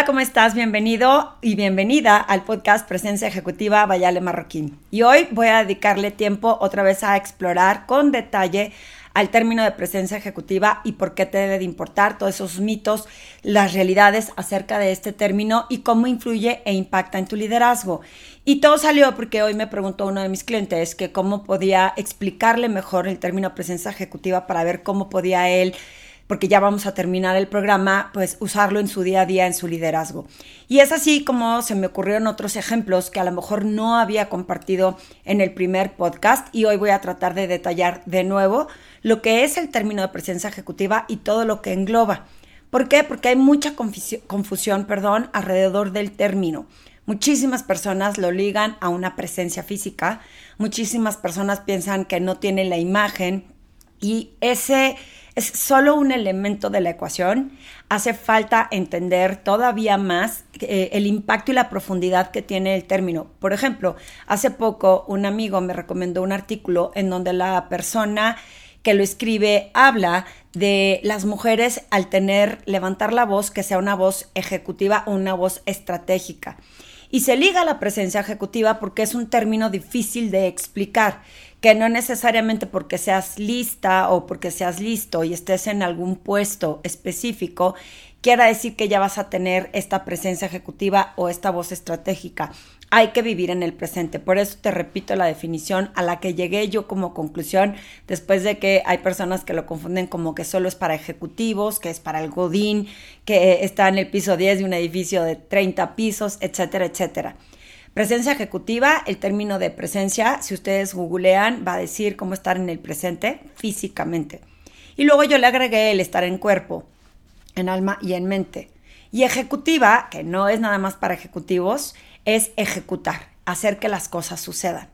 Hola, ¿cómo estás? Bienvenido y bienvenida al podcast Presencia Ejecutiva Vayale Marroquín. Y hoy voy a dedicarle tiempo otra vez a explorar con detalle al término de presencia ejecutiva y por qué te debe de importar todos esos mitos, las realidades acerca de este término y cómo influye e impacta en tu liderazgo. Y todo salió porque hoy me preguntó uno de mis clientes que cómo podía explicarle mejor el término presencia ejecutiva para ver cómo podía él porque ya vamos a terminar el programa, pues usarlo en su día a día, en su liderazgo. Y es así como se me ocurrieron otros ejemplos que a lo mejor no había compartido en el primer podcast y hoy voy a tratar de detallar de nuevo lo que es el término de presencia ejecutiva y todo lo que engloba. ¿Por qué? Porque hay mucha confusión, perdón, alrededor del término. Muchísimas personas lo ligan a una presencia física, muchísimas personas piensan que no tiene la imagen y ese es solo un elemento de la ecuación. Hace falta entender todavía más eh, el impacto y la profundidad que tiene el término. Por ejemplo, hace poco un amigo me recomendó un artículo en donde la persona que lo escribe habla de las mujeres al tener, levantar la voz, que sea una voz ejecutiva o una voz estratégica. Y se liga a la presencia ejecutiva porque es un término difícil de explicar que no necesariamente porque seas lista o porque seas listo y estés en algún puesto específico, quiera decir que ya vas a tener esta presencia ejecutiva o esta voz estratégica. Hay que vivir en el presente. Por eso te repito la definición a la que llegué yo como conclusión, después de que hay personas que lo confunden como que solo es para ejecutivos, que es para el godín, que está en el piso 10 de un edificio de 30 pisos, etcétera, etcétera. Presencia ejecutiva, el término de presencia, si ustedes googlean, va a decir cómo estar en el presente físicamente. Y luego yo le agregué el estar en cuerpo, en alma y en mente. Y ejecutiva, que no es nada más para ejecutivos, es ejecutar, hacer que las cosas sucedan.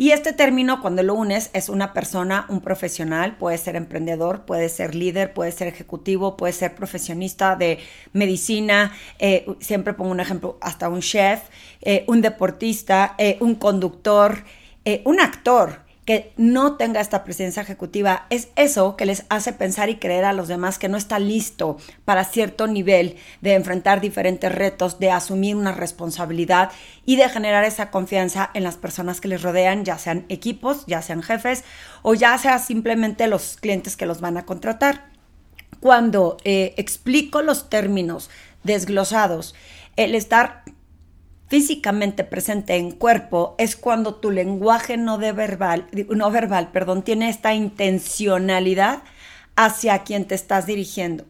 Y este término, cuando lo unes, es una persona, un profesional, puede ser emprendedor, puede ser líder, puede ser ejecutivo, puede ser profesionista de medicina, eh, siempre pongo un ejemplo, hasta un chef, eh, un deportista, eh, un conductor, un actor que no tenga esta presencia ejecutiva es eso que les hace pensar y creer a los demás que no está listo para cierto nivel de enfrentar diferentes retos, de asumir una responsabilidad y de generar esa confianza en las personas que les rodean, ya sean equipos, ya sean jefes o ya sea simplemente los clientes que los van a contratar. Cuando eh, explico los términos desglosados, el estar físicamente presente en cuerpo es cuando tu lenguaje no, de verbal, no verbal perdón, tiene esta intencionalidad hacia quien te estás dirigiendo.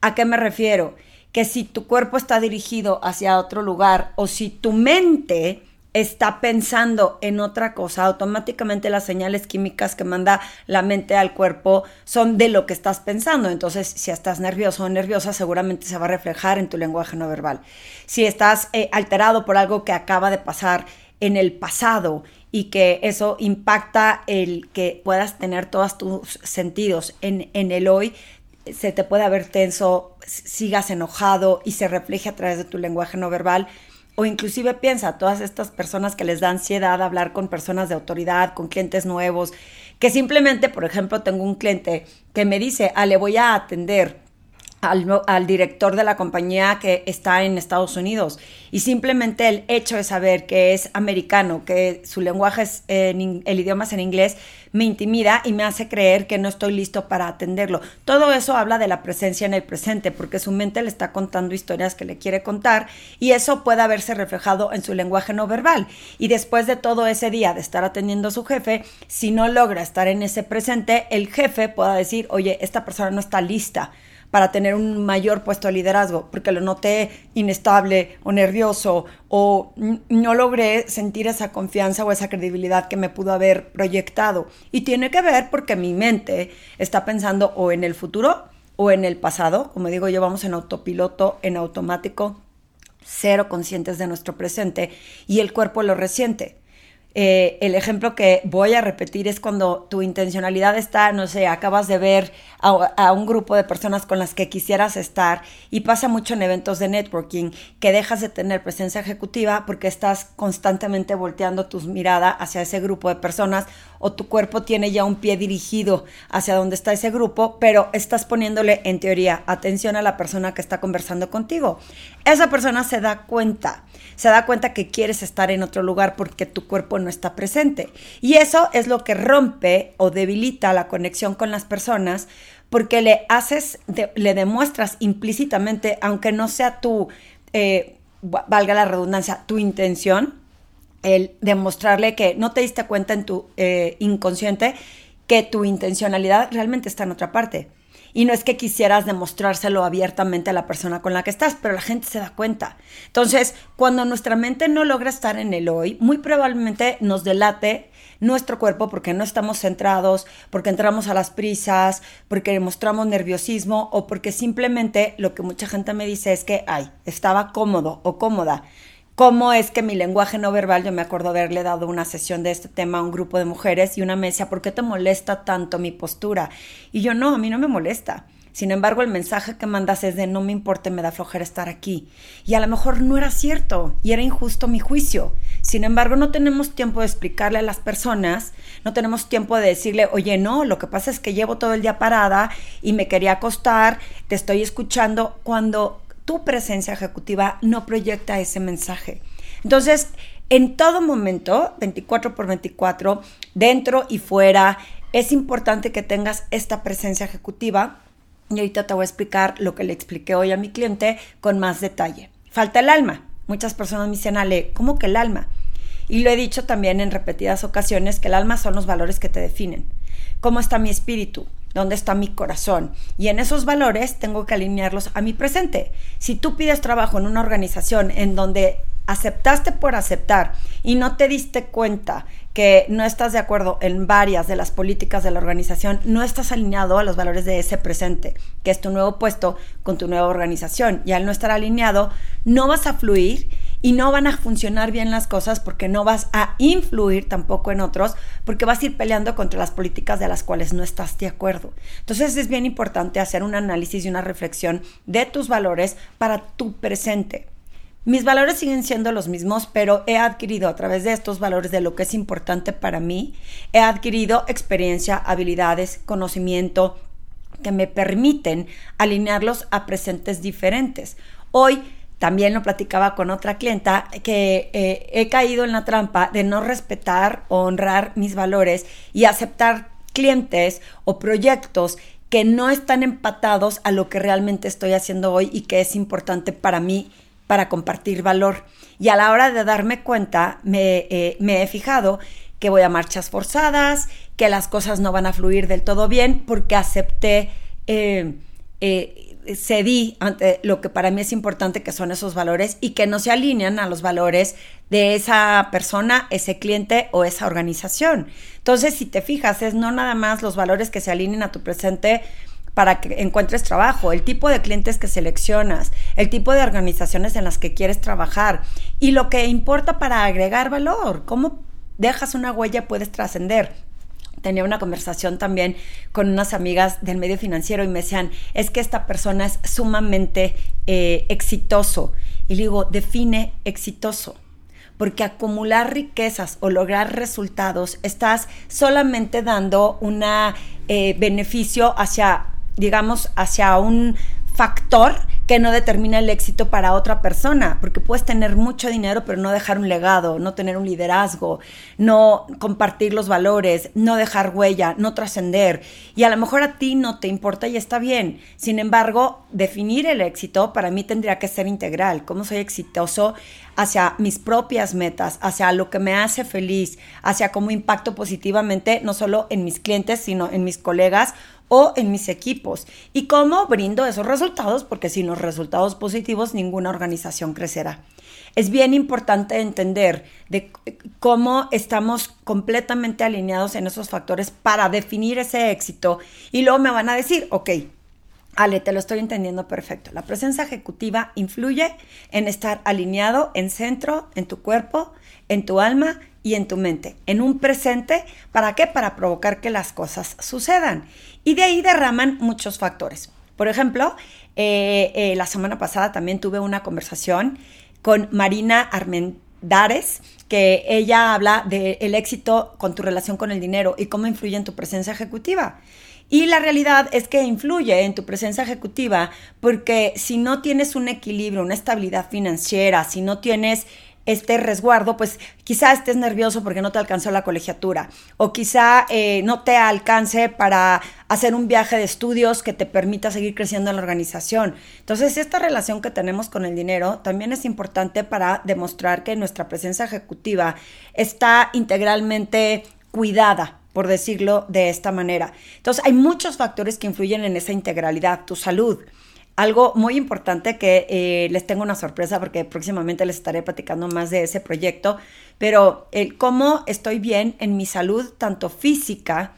¿A qué me refiero? Que si tu cuerpo está dirigido hacia otro lugar o si tu mente está pensando en otra cosa, automáticamente las señales químicas que manda la mente al cuerpo son de lo que estás pensando. Entonces, si estás nervioso o nerviosa, seguramente se va a reflejar en tu lenguaje no verbal. Si estás eh, alterado por algo que acaba de pasar en el pasado y que eso impacta el que puedas tener todos tus sentidos en, en el hoy, se te puede ver tenso, sigas enojado y se refleje a través de tu lenguaje no verbal o inclusive piensa, todas estas personas que les da ansiedad hablar con personas de autoridad, con clientes nuevos, que simplemente, por ejemplo, tengo un cliente que me dice, ah, le voy a atender al, director de la compañía que está en Estados Unidos. Y simplemente el hecho de saber que es americano, que su lenguaje es, en, el idioma es en inglés, me intimida y me hace creer que no estoy listo para atenderlo. Todo eso habla de la presencia en el presente, porque su mente le está contando historias que le quiere contar y eso puede haberse reflejado en su lenguaje no verbal. Y después de todo ese día de estar atendiendo a su jefe, si no logra estar en ese presente, el jefe pueda decir, oye, esta persona no está lista para tener un mayor puesto de liderazgo, porque lo noté inestable o nervioso o no logré sentir esa confianza o esa credibilidad que me pudo haber proyectado. Y tiene que ver porque mi mente está pensando o en el futuro o en el pasado. Como digo, yo vamos en autopiloto, en automático, cero conscientes de nuestro presente y el cuerpo lo resiente. Eh, el ejemplo que voy a repetir es cuando tu intencionalidad está, no sé, acabas de ver a, un grupo de personas con las que quisieras estar y pasa mucho en eventos de networking que dejas de tener presencia ejecutiva porque estás constantemente volteando tus miradas hacia ese grupo de personas o tu cuerpo tiene ya un pie dirigido hacia donde está ese grupo, pero estás poniéndole en teoría atención a la persona que está conversando contigo. Esa persona se da cuenta, se da cuenta que quieres estar en otro lugar porque tu cuerpo no está presente. Y eso es lo que rompe o debilita la conexión con las personas porque le haces, le demuestras implícitamente, aunque no sea tu, eh, valga la redundancia, tu intención, el demostrarle que no te diste cuenta en tu eh, inconsciente que tu intencionalidad realmente está en otra parte. Y no es que quisieras demostrárselo abiertamente a la persona con la que estás, pero la gente se da cuenta. Entonces, cuando nuestra mente no logra estar en el hoy, muy probablemente nos delate nuestro cuerpo porque no estamos centrados, porque entramos a las prisas, porque mostramos nerviosismo o porque simplemente lo que mucha gente me dice es que, ay, estaba cómodo o cómoda cómo es que mi lenguaje no verbal, yo me acuerdo haberle dado una sesión de este tema a un grupo de mujeres y una me decía, ¿por qué te molesta tanto mi postura? Y yo no, a mí no me molesta. Sin embargo, el mensaje que mandas es de no me importa, me da flojera estar aquí. Y a lo mejor no era cierto y era injusto mi juicio. Sin embargo, no tenemos tiempo de explicarle a las personas, no tenemos tiempo de decirle, oye, no, lo que pasa es que llevo todo el día parada y me quería acostar, te estoy escuchando, cuando tu presencia ejecutiva no proyecta ese mensaje. Entonces, en todo momento, 24 por 24, dentro y fuera, es importante que tengas esta presencia ejecutiva. Y ahorita te voy a explicar lo que le expliqué hoy a mi cliente con más detalle. Falta el alma. Muchas personas me dicen, Ale, ¿cómo que el alma? Y lo he dicho también en repetidas ocasiones, que el alma son los valores que te definen. ¿Cómo está mi espíritu? Dónde está mi corazón. Y en esos valores tengo que alinearlos a mi presente. Si tú pides trabajo en una organización en donde aceptaste por aceptar y no te diste cuenta que no estás de acuerdo en varias de las políticas de la organización, no estás alineado a los valores de ese presente, que es tu nuevo puesto con tu nueva organización. Y al no estar alineado, no vas a fluir y no van a funcionar bien las cosas porque no vas a influir tampoco en otros, porque vas a ir peleando contra las políticas de las cuales no estás de acuerdo. Entonces es bien importante hacer un análisis y una reflexión de tus valores para tu presente. Mis valores siguen siendo los mismos, pero he adquirido a través de estos valores de lo que es importante para mí, he adquirido experiencia, habilidades, conocimiento que me permiten alinearlos a presentes diferentes. Hoy también lo platicaba con otra clienta, que eh, he caído en la trampa de no respetar o honrar mis valores y aceptar clientes o proyectos que no están empatados a lo que realmente estoy haciendo hoy y que es importante para mí para compartir valor. Y a la hora de darme cuenta, me, eh, he fijado que voy a marchas forzadas, que las cosas no van a fluir del todo bien porque acepté eh, cedí ante lo que para mí es importante, que son esos valores, y que no se alinean a los valores de esa persona, ese cliente o esa organización. Entonces, si te fijas, es no nada más los valores que se alineen a tu presente para que encuentres trabajo, el tipo de clientes que seleccionas, el tipo de organizaciones en las que quieres trabajar y lo que importa para agregar valor, cómo dejas una huella puedes trascender tenía una conversación también con unas amigas del medio financiero y me decían, es que esta persona es sumamente eh, exitoso. Y le digo, define exitoso. Porque acumular riquezas o lograr resultados, estás solamente dando un eh, beneficio hacia, digamos, hacia un factor que no determina el éxito para otra persona, porque puedes tener mucho dinero pero no dejar un legado, no tener un liderazgo, no compartir los valores, no dejar huella, no trascender. Y a lo mejor a ti no te importa y está bien. Sin embargo, definir el éxito para mí tendría que ser integral. ¿Cómo soy exitoso hacia mis propias metas, hacia lo que me hace feliz, hacia cómo impacto positivamente no solo en mis clientes, sino en mis colegas o en mis equipos y cómo brindo esos resultados, porque sin los resultados positivos ninguna organización crecerá. Es bien importante entender de cómo estamos completamente alineados en esos factores para definir ese éxito y luego me van a decir, ok, Ale, te lo estoy entendiendo perfecto. La presencia ejecutiva influye en estar alineado en centro, en tu cuerpo, en tu alma y en tu mente, en un presente, ¿para qué? Para provocar que las cosas sucedan. Y de ahí derraman muchos factores. Por ejemplo, eh, eh, la semana pasada también tuve una conversación con Marina Armendares, que ella habla del éxito con tu relación con el dinero y cómo influye en tu presencia ejecutiva. Y la realidad es que influye en tu presencia ejecutiva porque si no tienes un equilibrio, una estabilidad financiera, si no tienes este resguardo, pues quizá estés nervioso porque no te alcanzó la colegiatura o quizá eh, no te alcance para hacer un viaje de estudios que te permita seguir creciendo en la organización. Entonces, esta relación que tenemos con el dinero también es importante para demostrar que nuestra presencia ejecutiva está integralmente cuidada por decirlo de esta manera. Entonces, hay muchos factores que influyen en esa integralidad, tu salud, algo muy importante que eh, les tengo una sorpresa porque próximamente les estaré platicando más de ese proyecto, pero el cómo estoy bien en mi salud, tanto física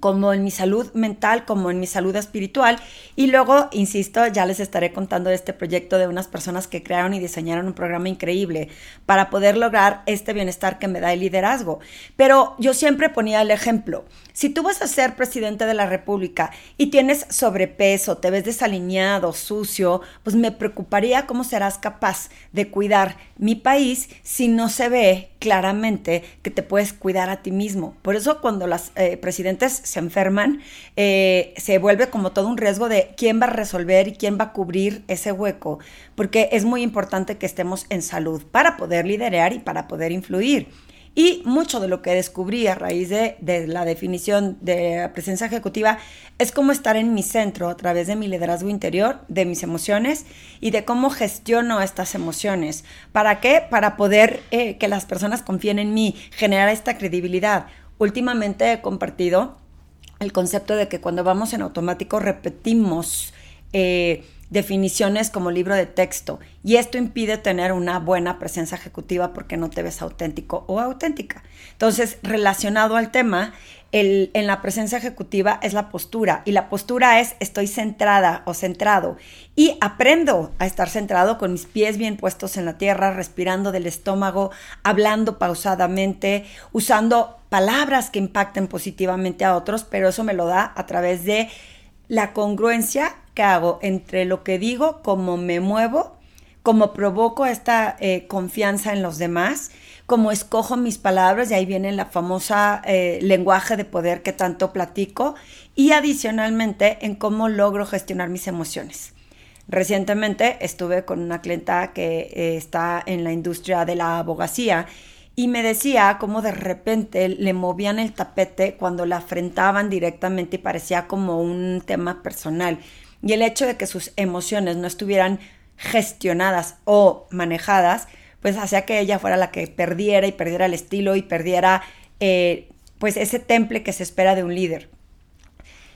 como en mi salud mental, como en mi salud espiritual. Y luego, insisto, ya les estaré contando de este proyecto de unas personas que crearon y diseñaron un programa increíble para poder lograr este bienestar que me da el liderazgo. Pero yo siempre ponía el ejemplo. Si tú vas a ser presidente de la República y tienes sobrepeso, te ves desalineado, sucio, pues me preocuparía cómo serás capaz de cuidar mi país si no se ve claramente que te puedes cuidar a ti mismo. Por eso cuando las eh, presidentes se enferman, eh, se vuelve como todo un riesgo de quién va a resolver y quién va a cubrir ese hueco, porque es muy importante que estemos en salud para poder liderar y para poder influir. Y mucho de lo que descubrí a raíz de, la definición de presencia ejecutiva es cómo estar en mi centro a través de mi liderazgo interior, de mis emociones y de cómo gestiono estas emociones. ¿Para qué? Para poder eh, que las personas confíen en mí, generar esta credibilidad. Últimamente he compartido el concepto de que cuando vamos en automático repetimos. Eh, definiciones como libro de texto y esto impide tener una buena presencia ejecutiva porque no te ves auténtico o auténtica. Entonces, relacionado al tema, el, en la presencia ejecutiva es la postura y la postura es estoy centrada o centrado y aprendo a estar centrado con mis pies bien puestos en la tierra, respirando del estómago, hablando pausadamente, usando palabras que impacten positivamente a otros, pero eso me lo da a través de la congruencia que hago entre lo que digo, cómo me muevo, cómo provoco esta eh, confianza en los demás, cómo escojo mis palabras, y ahí viene la famosa eh, lenguaje de poder que tanto platico, y adicionalmente en cómo logro gestionar mis emociones. Recientemente estuve con una clienta que eh, está en la industria de la abogacía y me decía cómo de repente le movían el tapete cuando la afrentaban directamente y parecía como un tema personal. Y el hecho de que sus emociones no estuvieran gestionadas o manejadas, pues hacía que ella fuera la que perdiera y perdiera el estilo y perdiera eh, pues ese temple que se espera de un líder.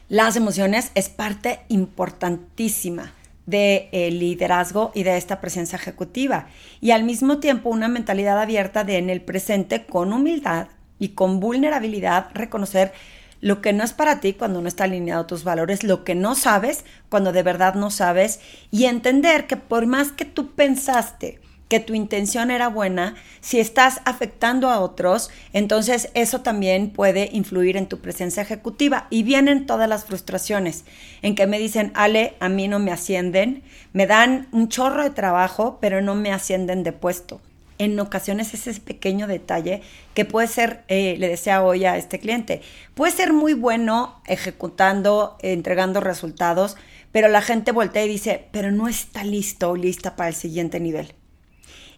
Las emociones es parte importantísima de eh, liderazgo y de esta presencia ejecutiva. Y al mismo tiempo una mentalidad abierta de en el presente con humildad y con vulnerabilidad reconocer lo que no es para ti cuando no está alineado tus valores, lo que no sabes cuando de verdad no sabes y entender que por más que tú pensaste que tu intención era buena, si estás afectando a otros, entonces eso también puede influir en tu presencia ejecutiva. Y vienen todas las frustraciones en que me dicen, Ale, a mí no me ascienden, me dan un chorro de trabajo, pero no me ascienden de puesto. En ocasiones ese pequeño detalle que puede ser, eh, le decía hoy a este cliente, puede ser muy bueno ejecutando, entregando resultados, pero la gente voltea y dice, pero no está listo o lista para el siguiente nivel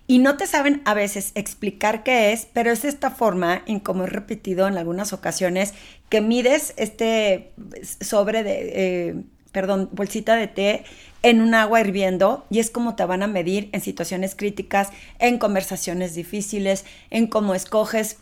y no te saben a veces explicar qué es, pero es esta forma, en como he repetido en algunas ocasiones, que mides este sobre de, eh, perdón, bolsita de té en un agua hirviendo y es como te van a medir en situaciones críticas, en conversaciones difíciles, en cómo escoges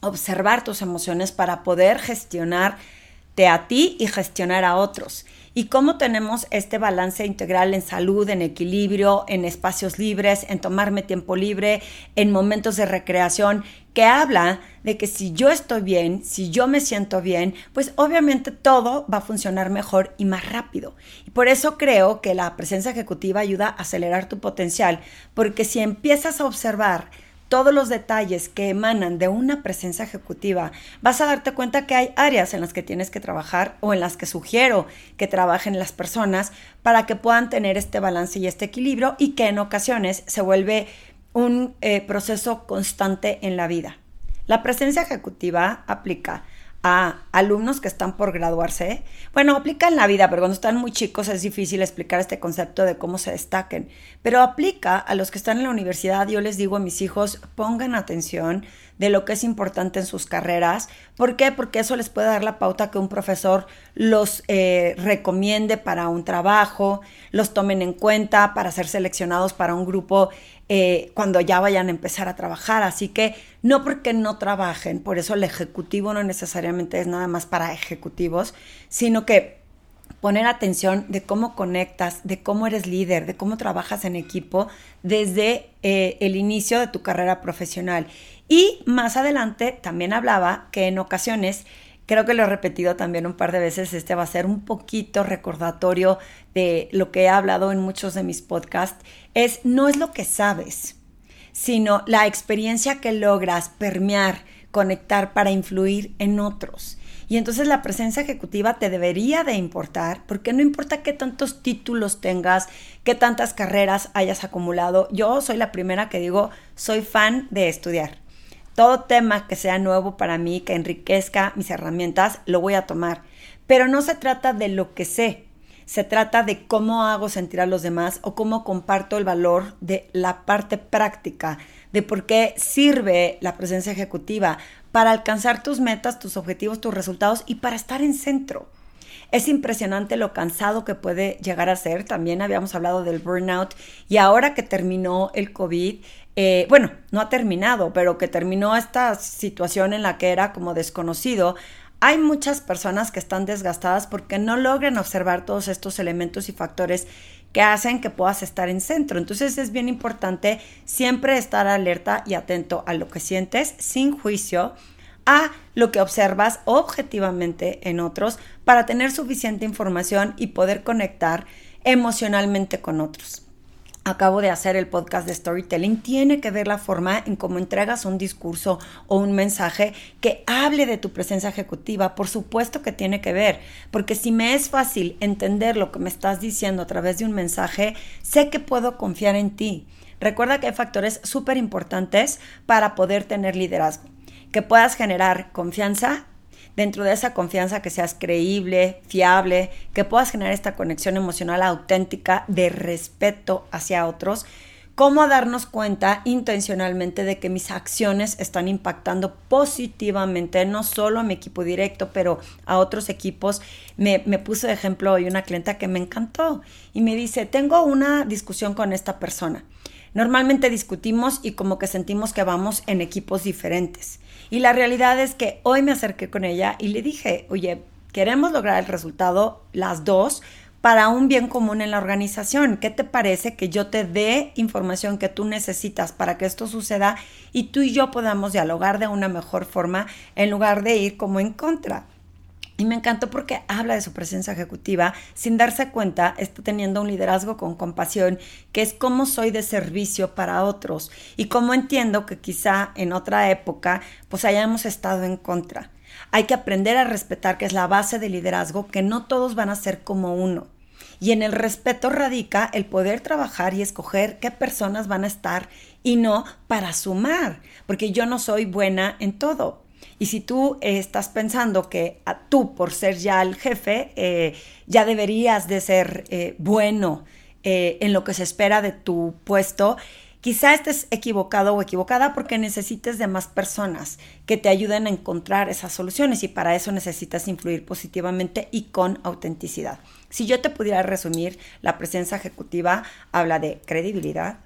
observar tus emociones para poder gestionarte a ti y gestionar a otros y cómo tenemos este balance integral en salud, en equilibrio, en espacios libres, en tomarme tiempo libre, en momentos de recreación, que habla de que si yo estoy bien, si yo me siento bien, pues obviamente todo va a funcionar mejor y más rápido. Y por eso creo que la presencia ejecutiva ayuda a acelerar tu potencial, porque si empiezas a observar todos los detalles que emanan de una presencia ejecutiva, vas a darte cuenta que hay áreas en las que tienes que trabajar o en las que sugiero que trabajen las personas para que puedan tener este balance y este equilibrio y que en ocasiones se vuelve un eh, proceso constante en la vida. La presencia ejecutiva aplica a alumnos que están por graduarse. Bueno, aplica en la vida, pero cuando están muy chicos es difícil explicar este concepto de cómo se destaquen. Pero aplica a los que están en la universidad. Yo les digo a mis hijos, pongan atención de lo que es importante en sus carreras. ¿Por qué? Porque eso les puede dar la pauta que un profesor los eh, recomiende para un trabajo, los tomen en cuenta para ser seleccionados para un grupo eh, cuando ya vayan a empezar a trabajar. Así que no porque no trabajen, por eso el ejecutivo no necesariamente es nada más para ejecutivos, sino que poner atención de cómo conectas, de cómo eres líder, de cómo trabajas en equipo desde eh, el inicio de tu carrera profesional. Y más adelante también hablaba que en ocasiones Creo que lo he repetido también un par de veces. Este va a ser un poquito recordatorio de lo que he hablado en muchos de mis podcasts. Es no es lo que sabes, sino la experiencia que logras permear, conectar para influir en otros. Y entonces la presencia ejecutiva te debería de importar, porque no importa qué tantos títulos tengas, qué tantas carreras hayas acumulado. Yo soy la primera que digo, soy fan de estudiar. Todo tema que sea nuevo para mí, que enriquezca mis herramientas, lo voy a tomar. Pero no se trata de lo que sé, se trata de cómo hago sentir a los demás o cómo comparto el valor de la parte práctica, de por qué sirve la presencia ejecutiva para alcanzar tus metas, tus objetivos, tus resultados y para estar en centro. Es impresionante lo cansado que puede llegar a ser. También habíamos hablado del burnout y ahora que terminó el COVID, eh, bueno, no ha terminado, pero que terminó esta situación en la que era como desconocido, hay muchas personas que están desgastadas porque no logran observar todos estos elementos y factores que hacen que puedas estar en centro. Entonces es bien importante siempre estar alerta y atento a lo que sientes sin juicio, a lo que observas objetivamente en otros para tener suficiente información y poder conectar emocionalmente con otros acabo de hacer el podcast de storytelling, tiene que ver la forma en cómo entregas un discurso o un mensaje que hable de tu presencia ejecutiva. Por supuesto que tiene que ver, porque si me es fácil entender lo que me estás diciendo a través de un mensaje, sé que puedo confiar en ti. Recuerda que hay factores súper importantes para poder tener liderazgo. Que puedas generar confianza, dentro de esa confianza que seas creíble, fiable, que puedas generar esta conexión emocional auténtica de respeto hacia otros, cómo darnos cuenta intencionalmente de que mis acciones están impactando positivamente, no solo a mi equipo directo, pero a otros equipos. Me, me puso de ejemplo hoy una clienta que me encantó y me dice, tengo una discusión con esta persona. Normalmente discutimos y como que sentimos que vamos en equipos diferentes. Y la realidad es que hoy me acerqué con ella y le dije, oye, queremos lograr el resultado las dos para un bien común en la organización. ¿Qué te parece que yo te dé información que tú necesitas para que esto suceda y tú y yo podamos dialogar de una mejor forma en lugar de ir como en contra? Y me encantó porque habla de su presencia ejecutiva, sin darse cuenta, está teniendo un liderazgo con compasión, que es cómo soy de servicio para otros y cómo entiendo que quizá en otra época pues hayamos estado en contra. Hay que aprender a respetar, que es la base del liderazgo, que no todos van a ser como uno. Y en el respeto radica el poder trabajar y escoger qué personas van a estar y no para sumar, porque yo no soy buena en todo y si tú estás pensando que a, tú, por ser ya el jefe, eh, ya deberías de ser eh, bueno eh, en lo que se espera de tu puesto, quizá estés equivocado o equivocada porque necesites de más personas que te ayuden a encontrar esas soluciones y para eso necesitas influir positivamente y con autenticidad. Si yo te pudiera resumir, la presencia ejecutiva habla de credibilidad,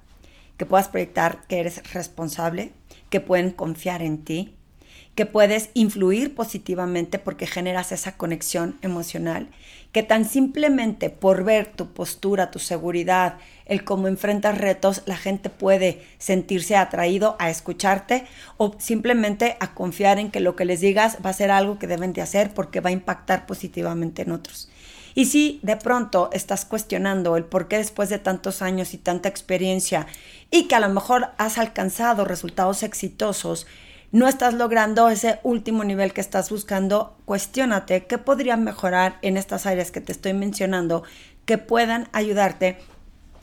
que puedas proyectar que eres responsable, que pueden confiar en ti, que puedes influir positivamente porque generas esa conexión emocional, que tan simplemente por ver tu postura, tu seguridad, el cómo enfrentas retos, la gente puede sentirse atraído a escucharte o simplemente a confiar en que lo que les digas va a ser algo que deben de hacer porque va a impactar positivamente en otros. Y si de pronto estás cuestionando el por qué después de tantos años y tanta experiencia y que a lo mejor has alcanzado resultados exitosos, no estás logrando ese último nivel que estás buscando, cuestiónate qué podría mejorar en estas áreas que te estoy mencionando que puedan ayudarte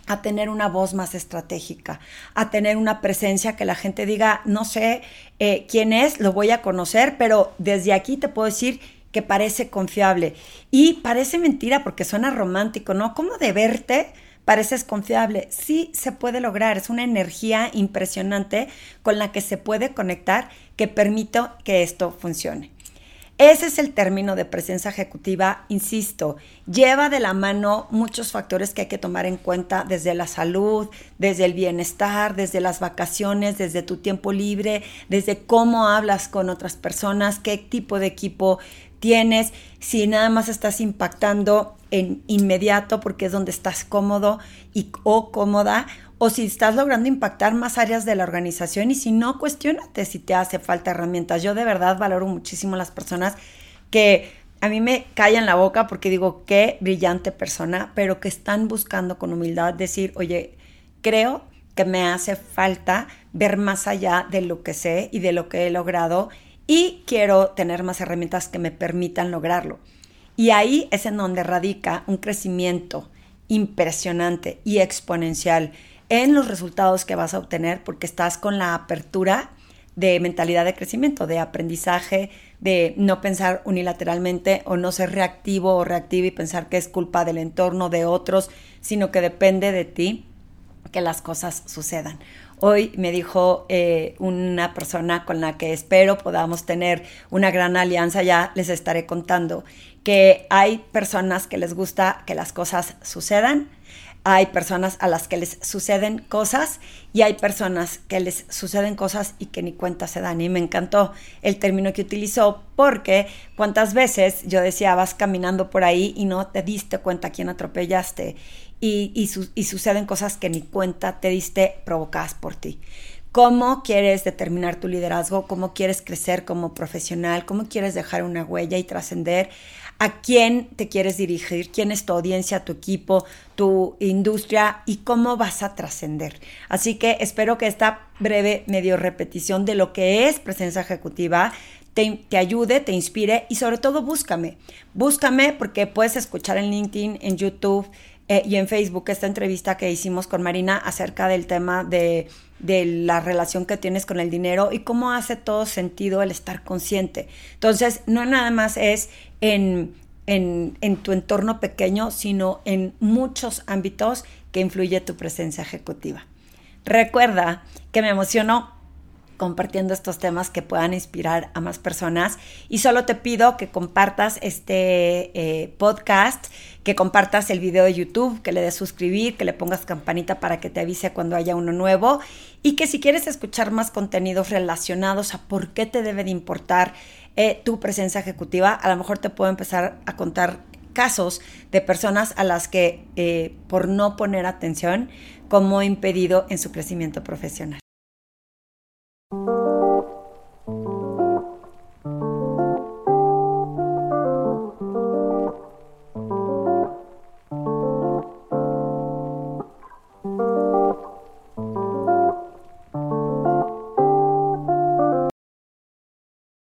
a tener una voz más estratégica, a tener una presencia que la gente diga, no sé eh, quién es, lo voy a conocer, pero desde aquí te puedo decir que parece confiable. Y parece mentira porque suena romántico, ¿no? ¿Cómo de verte pareces confiable? Sí se puede lograr, es una energía impresionante con la que se puede conectar que permite que esto funcione. Ese es el término de presencia ejecutiva, insisto, lleva de la mano muchos factores que hay que tomar en cuenta desde la salud, desde el bienestar, desde las vacaciones, desde tu tiempo libre, desde cómo hablas con otras personas, qué tipo de equipo tienes, si nada más estás impactando en inmediato porque es donde estás cómodo y o cómoda o si estás logrando impactar más áreas de la organización y si no, cuestionate si te hace falta herramientas. Yo de verdad valoro muchísimo las personas que a mí me callan la boca porque digo, qué brillante persona, pero que están buscando con humildad decir, oye, creo que me hace falta ver más allá de lo que sé y de lo que he logrado y quiero tener más herramientas que me permitan lograrlo. Y ahí es en donde radica un crecimiento impresionante y exponencial en los resultados que vas a obtener porque estás con la apertura de mentalidad de crecimiento, de aprendizaje, de no pensar unilateralmente o no ser reactivo o reactivo y pensar que es culpa del entorno, de otros, sino que depende de ti que las cosas sucedan. Hoy me dijo eh, una persona con la que espero podamos tener una gran alianza, ya les estaré contando, que hay personas que les gusta que las cosas sucedan, hay personas a las que les suceden cosas y hay personas que les suceden cosas y que ni cuenta se dan. Y me encantó el término que utilizó porque cuántas veces yo decía, vas caminando por ahí y no te diste cuenta quién atropellaste y, suceden cosas que ni cuenta te diste provocadas por ti. Cómo quieres determinar tu liderazgo, cómo quieres crecer como profesional, cómo quieres dejar una huella y trascender, a quién te quieres dirigir, quién es tu audiencia, tu equipo, tu industria y cómo vas a trascender. Así que espero que esta breve medio repetición de lo que es presencia ejecutiva te, ayude, te inspire y sobre todo búscame. Búscame porque puedes escuchar en LinkedIn, en YouTube, eh, y en Facebook esta entrevista que hicimos con Marina acerca del tema de, de, la relación que tienes con el dinero y cómo hace todo sentido el estar consciente. Entonces, no nada más es en, en, en tu entorno pequeño, sino en muchos ámbitos que influye tu presencia ejecutiva. Recuerda que me emocionó compartiendo estos temas que puedan inspirar a más personas. Y solo te pido que compartas este eh, podcast, que compartas el video de YouTube, que le des suscribir, que le pongas campanita para que te avise cuando haya uno nuevo. Y que si quieres escuchar más contenidos relacionados a por qué te debe de importar eh, tu presencia ejecutiva, a lo mejor te puedo empezar a contar casos de personas a las que eh, por no poner atención, como impedido en su crecimiento profesional. thank you.